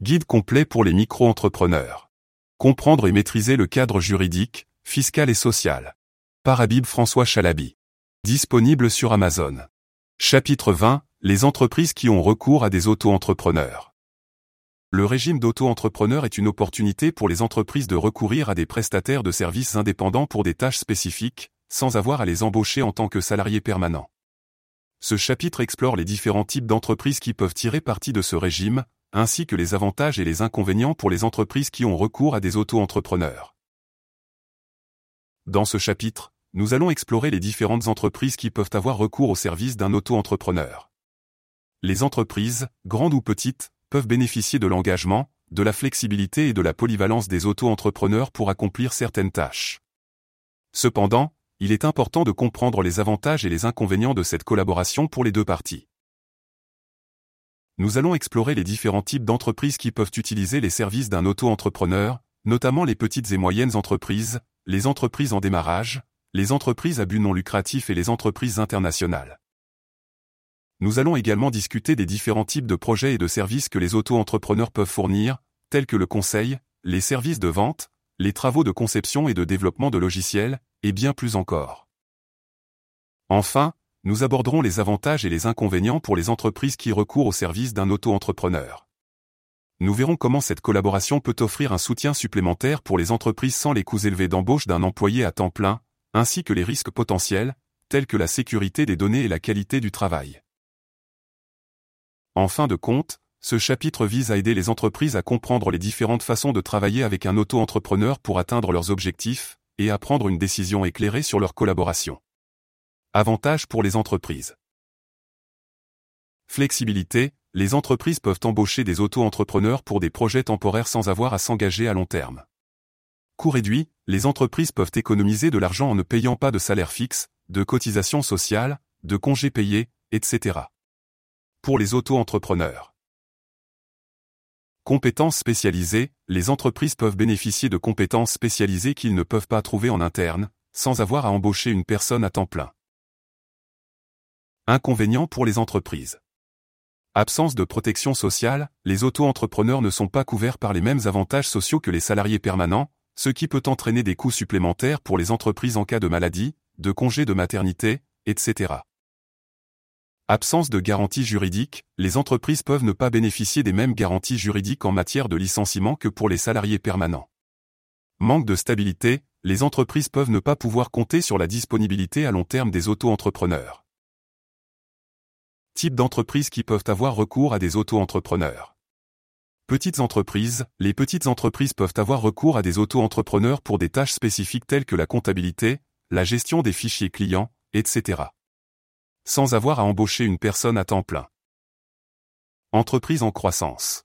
Guide complet pour les micro-entrepreneurs. Comprendre et maîtriser le cadre juridique, fiscal et social. Par Habib François Chalabi. Disponible sur Amazon. Chapitre 20. Les entreprises qui ont recours à des auto-entrepreneurs. Le régime d'auto-entrepreneur est une opportunité pour les entreprises de recourir à des prestataires de services indépendants pour des tâches spécifiques, sans avoir à les embaucher en tant que salariés permanents. Ce chapitre explore les différents types d'entreprises qui peuvent tirer parti de ce régime, ainsi que les avantages et les inconvénients pour les entreprises qui ont recours à des auto-entrepreneurs. Dans ce chapitre, nous allons explorer les différentes entreprises qui peuvent avoir recours au service d'un auto-entrepreneur. Les entreprises, grandes ou petites, peuvent bénéficier de l'engagement, de la flexibilité et de la polyvalence des auto-entrepreneurs pour accomplir certaines tâches. Cependant, il est important de comprendre les avantages et les inconvénients de cette collaboration pour les deux parties. Nous allons explorer les différents types d'entreprises qui peuvent utiliser les services d'un auto-entrepreneur, notamment les petites et moyennes entreprises, les entreprises en démarrage, les entreprises à but non lucratif et les entreprises internationales. Nous allons également discuter des différents types de projets et de services que les auto-entrepreneurs peuvent fournir, tels que le conseil, les services de vente, les travaux de conception et de développement de logiciels, et bien plus encore. Enfin, nous aborderons les avantages et les inconvénients pour les entreprises qui recourent au service d'un auto-entrepreneur. Nous verrons comment cette collaboration peut offrir un soutien supplémentaire pour les entreprises sans les coûts élevés d'embauche d'un employé à temps plein, ainsi que les risques potentiels, tels que la sécurité des données et la qualité du travail. En fin de compte, ce chapitre vise à aider les entreprises à comprendre les différentes façons de travailler avec un auto-entrepreneur pour atteindre leurs objectifs, et à prendre une décision éclairée sur leur collaboration. Avantages pour les entreprises. Flexibilité, les entreprises peuvent embaucher des auto-entrepreneurs pour des projets temporaires sans avoir à s'engager à long terme. Coût réduit, les entreprises peuvent économiser de l'argent en ne payant pas de salaire fixe, de cotisations sociales, de congés payés, etc. Pour les auto-entrepreneurs. Compétences spécialisées, les entreprises peuvent bénéficier de compétences spécialisées qu'ils ne peuvent pas trouver en interne, sans avoir à embaucher une personne à temps plein. Inconvénients pour les entreprises. Absence de protection sociale, les auto-entrepreneurs ne sont pas couverts par les mêmes avantages sociaux que les salariés permanents, ce qui peut entraîner des coûts supplémentaires pour les entreprises en cas de maladie, de congé de maternité, etc. Absence de garantie juridique, les entreprises peuvent ne pas bénéficier des mêmes garanties juridiques en matière de licenciement que pour les salariés permanents. Manque de stabilité, les entreprises peuvent ne pas pouvoir compter sur la disponibilité à long terme des auto-entrepreneurs. Type d'entreprises qui peuvent avoir recours à des auto-entrepreneurs. Petites entreprises, les petites entreprises peuvent avoir recours à des auto-entrepreneurs pour des tâches spécifiques telles que la comptabilité, la gestion des fichiers clients, etc sans avoir à embaucher une personne à temps plein. Entreprises en croissance.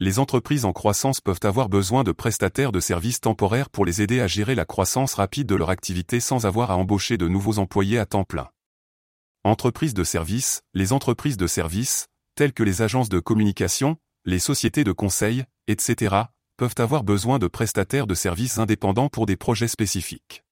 Les entreprises en croissance peuvent avoir besoin de prestataires de services temporaires pour les aider à gérer la croissance rapide de leur activité sans avoir à embaucher de nouveaux employés à temps plein. Entreprises de services, les entreprises de services, telles que les agences de communication, les sociétés de conseil, etc., peuvent avoir besoin de prestataires de services indépendants pour des projets spécifiques.